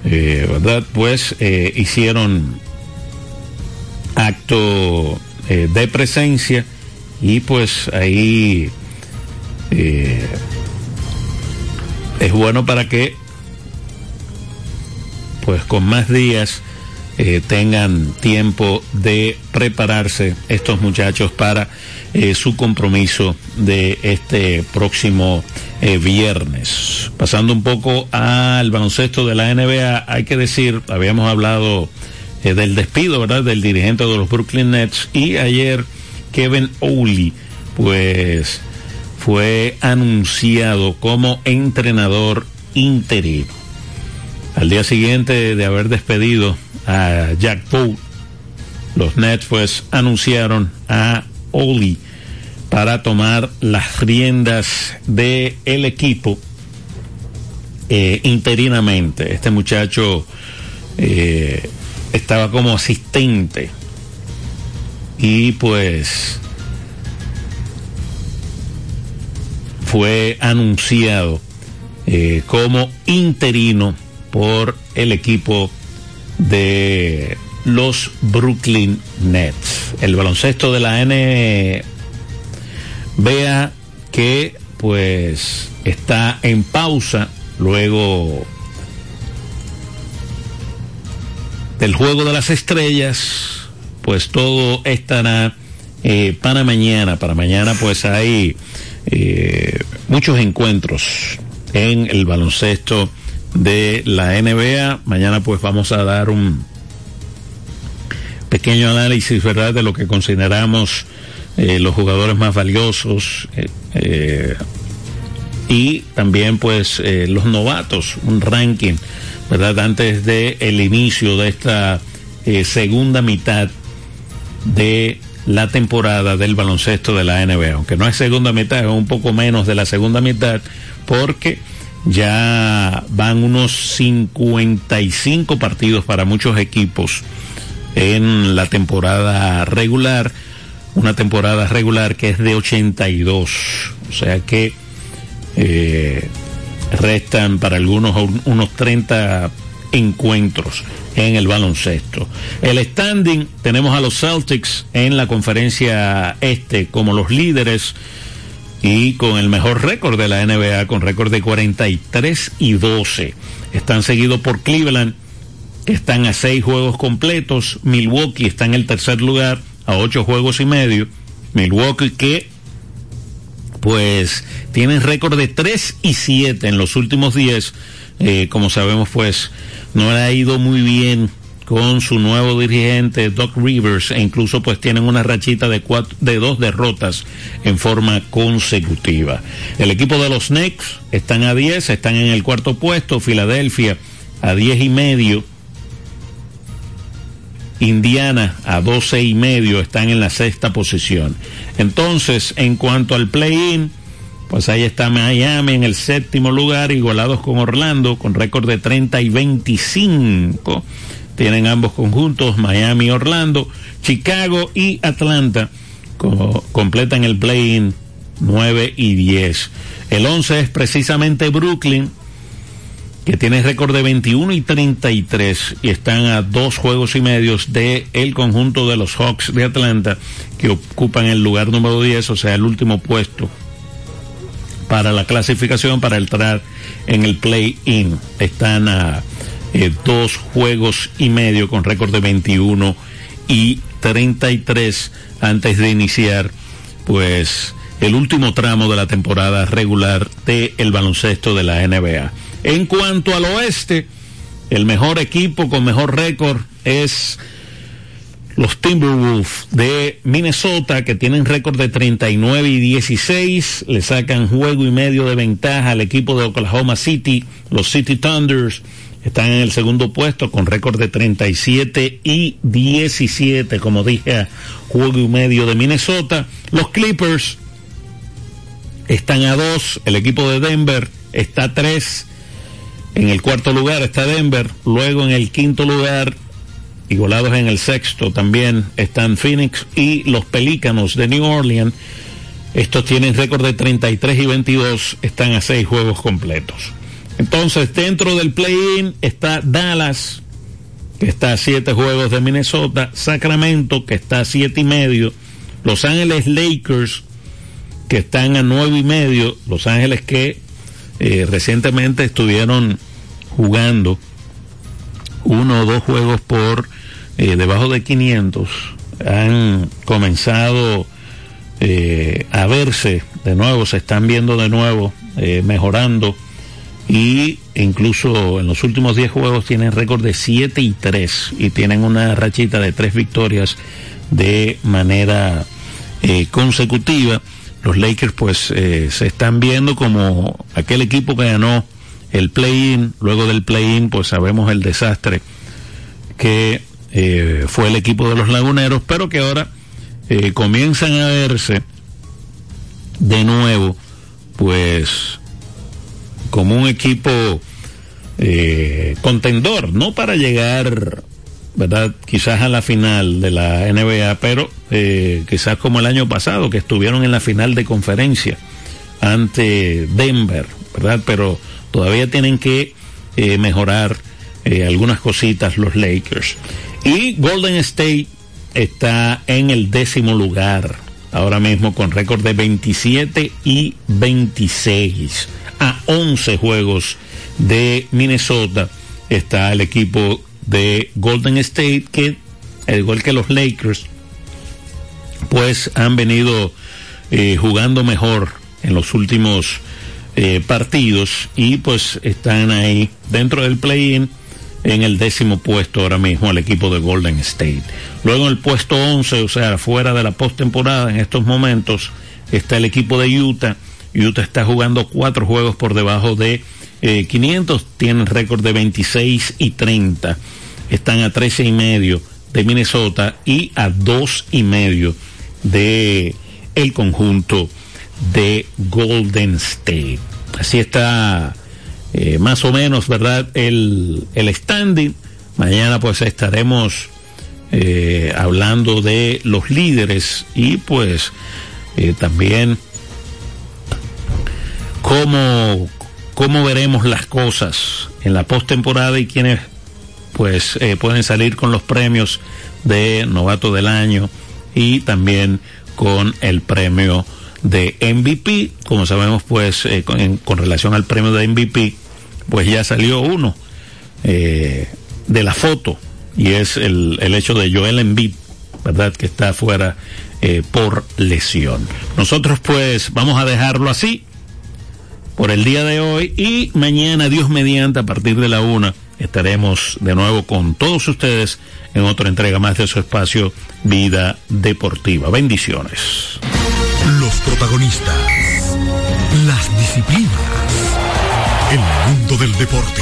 eh, ¿verdad? Pues hicieron acto de presencia y pues ahí es bueno para que pues con más días eh, tengan tiempo de prepararse estos muchachos para eh, su compromiso de este próximo eh, viernes. Pasando un poco al baloncesto de la NBA, hay que decir, habíamos hablado del despido, ¿verdad?, del dirigente de los Brooklyn Nets y ayer Kevin Owley, pues fue anunciado como entrenador interino. Al día siguiente de haber despedido a Jack Poole, los Nets pues anunciaron a Oli para tomar las riendas del el equipo eh, interinamente. Este muchacho eh, estaba como asistente y pues fue anunciado eh, como interino por el equipo de los Brooklyn Nets. El baloncesto de la N vea que pues está en pausa luego del juego de las estrellas, pues todo estará eh, para mañana. Para mañana pues hay eh, muchos encuentros en el baloncesto de la NBA. Mañana pues vamos a dar un pequeño análisis, ¿verdad?, de lo que consideramos eh, los jugadores más valiosos eh, eh, y también pues los novatos, un ranking, ¿verdad?, antes de el inicio de esta segunda mitad de la temporada del baloncesto de la NBA, aunque no es segunda mitad, es un poco menos de la segunda mitad, porque ya van unos 55 partidos para muchos equipos en la temporada regular, una temporada regular que es de 82, o sea que eh, restan para algunos un- unos 30 encuentros en el baloncesto. El standing, tenemos a los Celtics en la conferencia este como los líderes y con el mejor récord de la NBA, con récord de 43 y 12. Están seguidos por Cleveland, que están a seis juegos completos. Milwaukee está en el tercer lugar, a ocho juegos y medio. Milwaukee que, pues, tienen récord de 3 y 7 en los últimos 10. Eh, como sabemos, pues, no le ha ido muy bien con su nuevo dirigente Doc Rivers e incluso pues tienen una rachita de cuatro, de dos derrotas en forma consecutiva. El equipo de los Knicks están a 10, están en el cuarto puesto, Filadelfia a 10 y medio, Indiana a 12 y medio están en la sexta posición. Entonces, en cuanto al play-in, pues ahí está Miami en el séptimo lugar, igualados con Orlando, con récord de 30 y 25. Tienen ambos conjuntos, Miami Orlando, Chicago y Atlanta, co- completan el play-in 9 y 10. El 11 es precisamente Brooklyn, que tiene récord de 21 y 33 y están a dos juegos y medios de conjunto de los Hawks de Atlanta que ocupan el lugar número 10, o sea, el último puesto para la clasificación para entrar en el play-in. Están a eh, dos juegos y medio con récord de 21 y 33 antes de iniciar pues el último tramo de la temporada regular del el baloncesto de la NBA. En cuanto al oeste, el mejor equipo con mejor récord es los Timberwolves de Minnesota, que tienen récord de 39 y 16, le sacan juego y medio de ventaja al equipo de Oklahoma City, los City Thunders. Están en el segundo puesto con récord de 37 y 17, como dije, a juego y medio de Minnesota. Los Clippers están a dos, el equipo de Denver está a tres, en el cuarto lugar está Denver, luego en el quinto lugar, igualados en el sexto también están Phoenix y los Pelícanos de New Orleans. Estos tienen récord de 33 y 22, están a 6 juegos completos. Entonces, dentro del play-in está Dallas, que está a 7 juegos de Minnesota, Sacramento, que está a 7 y medio, Los Ángeles Lakers, que están a 9 y medio, Los Ángeles que eh, recientemente estuvieron jugando uno o dos juegos por eh, debajo de 500, han comenzado eh, a verse de nuevo, se están viendo de nuevo, mejorando y incluso en los últimos 10 juegos tienen récord de 7 y 3 y tienen una rachita de 3 victorias de manera eh, consecutiva. Los Lakers pues se están viendo como aquel equipo que ganó el play-in, luego del play-in pues sabemos el desastre que fue el equipo de los laguneros, pero que ahora eh, comienzan a verse de nuevo, pues, como un equipo eh, contendor, no para llegar, ¿verdad? Quizás a la final de la NBA, pero eh, quizás como el año pasado, que estuvieron en la final de conferencia ante Denver, ¿verdad? Pero todavía tienen que eh, mejorar algunas cositas los Lakers. Y Golden State está en el décimo lugar, ahora mismo con récord de 27 y 26. A 11 juegos de Minnesota está el equipo de Golden State que, al igual que los Lakers, pues han venido eh, jugando mejor en los últimos eh, partidos y pues están ahí dentro del play-in en el décimo puesto ahora mismo al equipo de Golden State. Luego en el puesto 11, o sea, fuera de la postemporada en estos momentos, está el equipo de Utah. Utah está jugando cuatro juegos por debajo de eh, 500, tienen récord de 26 y 30. Están a 13 y medio de Minnesota y a dos y medio de el conjunto de Golden State. Así está eh, más o menos, ¿verdad? El, el standing. Mañana pues estaremos eh, hablando de los líderes y pues eh, también cómo, cómo veremos las cosas en la postemporada y quienes pues eh, pueden salir con los premios de novato del año y también con el premio de MVP. Como sabemos, pues eh, con, relación al premio de MVP, pues ya salió uno eh, de la foto y es el, el hecho de Joel Embiid, ¿verdad? Que está fuera por lesión. Nosotros pues vamos a dejarlo así por el día de hoy y mañana, Dios mediante, a partir de la una, estaremos de nuevo con todos ustedes en otra entrega más de su espacio Vida Deportiva. Bendiciones. Los protagonistas, las disciplinas, el mundo del deporte,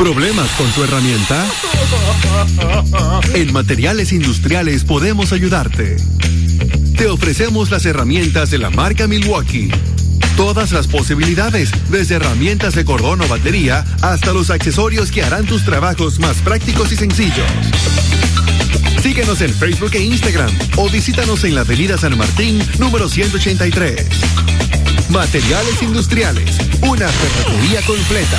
¿Problemas con tu herramienta? En Materiales Industriales podemos ayudarte. Te ofrecemos las herramientas de la marca Milwaukee. Todas las posibilidades, desde herramientas de cordón o batería hasta los accesorios que harán tus trabajos más prácticos y sencillos. Síguenos en Facebook e Instagram o visítanos en la Avenida San Martín, número 183. Materiales Industriales, una ferretería completa.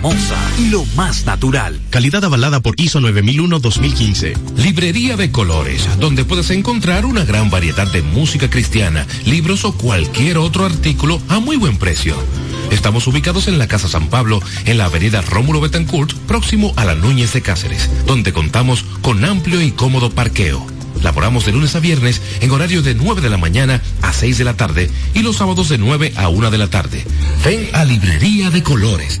Famosa, lo más natural. Calidad avalada por ISO 9001-2015. Librería de Colores, donde puedes encontrar una gran variedad de música cristiana, libros o cualquier otro artículo a muy buen precio. Estamos ubicados en la Casa San Pablo, en la avenida Rómulo Betancourt, próximo a la Núñez de Cáceres, donde contamos con amplio y cómodo parqueo. Laboramos de lunes a viernes en horario de 9 de la mañana a 6 de la tarde y los sábados de 9 a 1 de la tarde. Ven a Librería de Colores.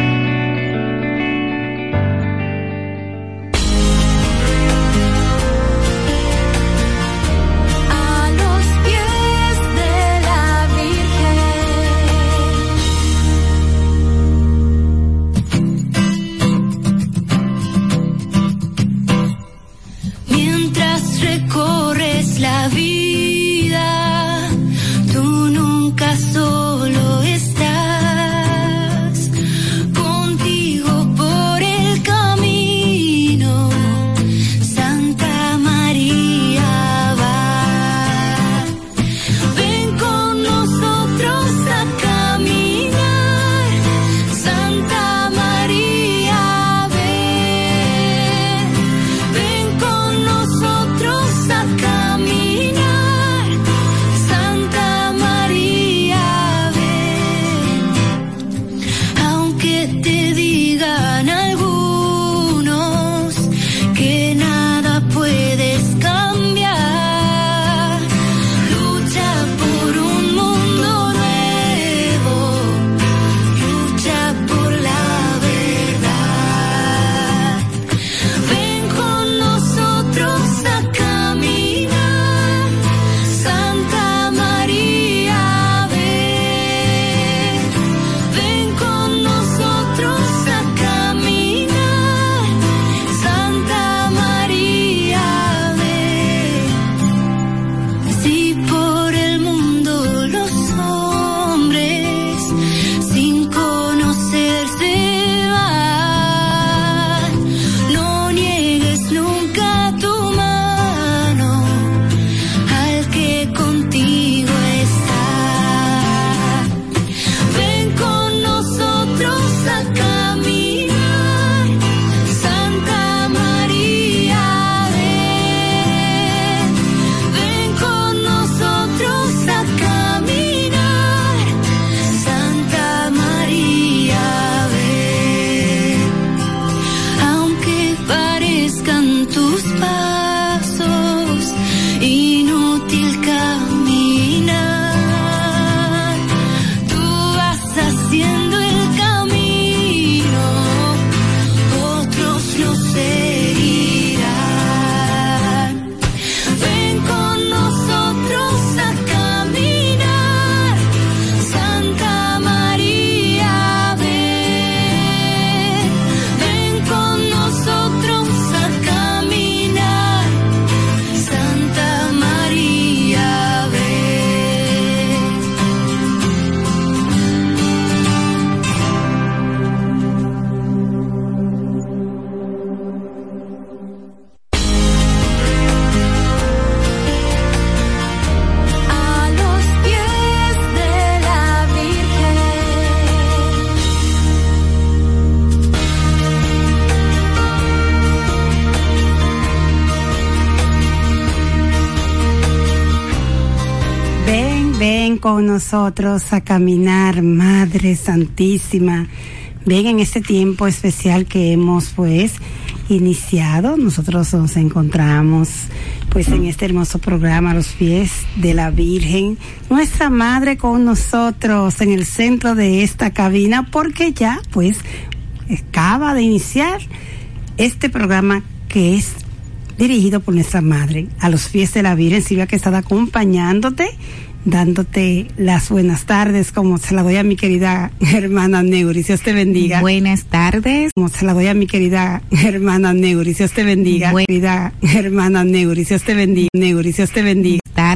nosotros a caminar, Madre Santísima. Ven en este tiempo especial que hemos pues iniciado. Nosotros nos encontramos pues en este hermoso programa los pies de la Virgen, nuestra Madre con nosotros en el centro de esta cabina porque ya pues acaba de iniciar este programa que es dirigido por nuestra madre, a los pies de la Virgen, Silvia, que está acompañándote, dándote las buenas tardes, como se la doy a mi querida hermana Neuris, Dios te bendiga. Buenas tardes. Como se la doy a mi querida hermana Neuris, Dios te bendiga. Buen- Querida hermana Neuris, Dios te bendiga. Neuris, Dios te bendiga.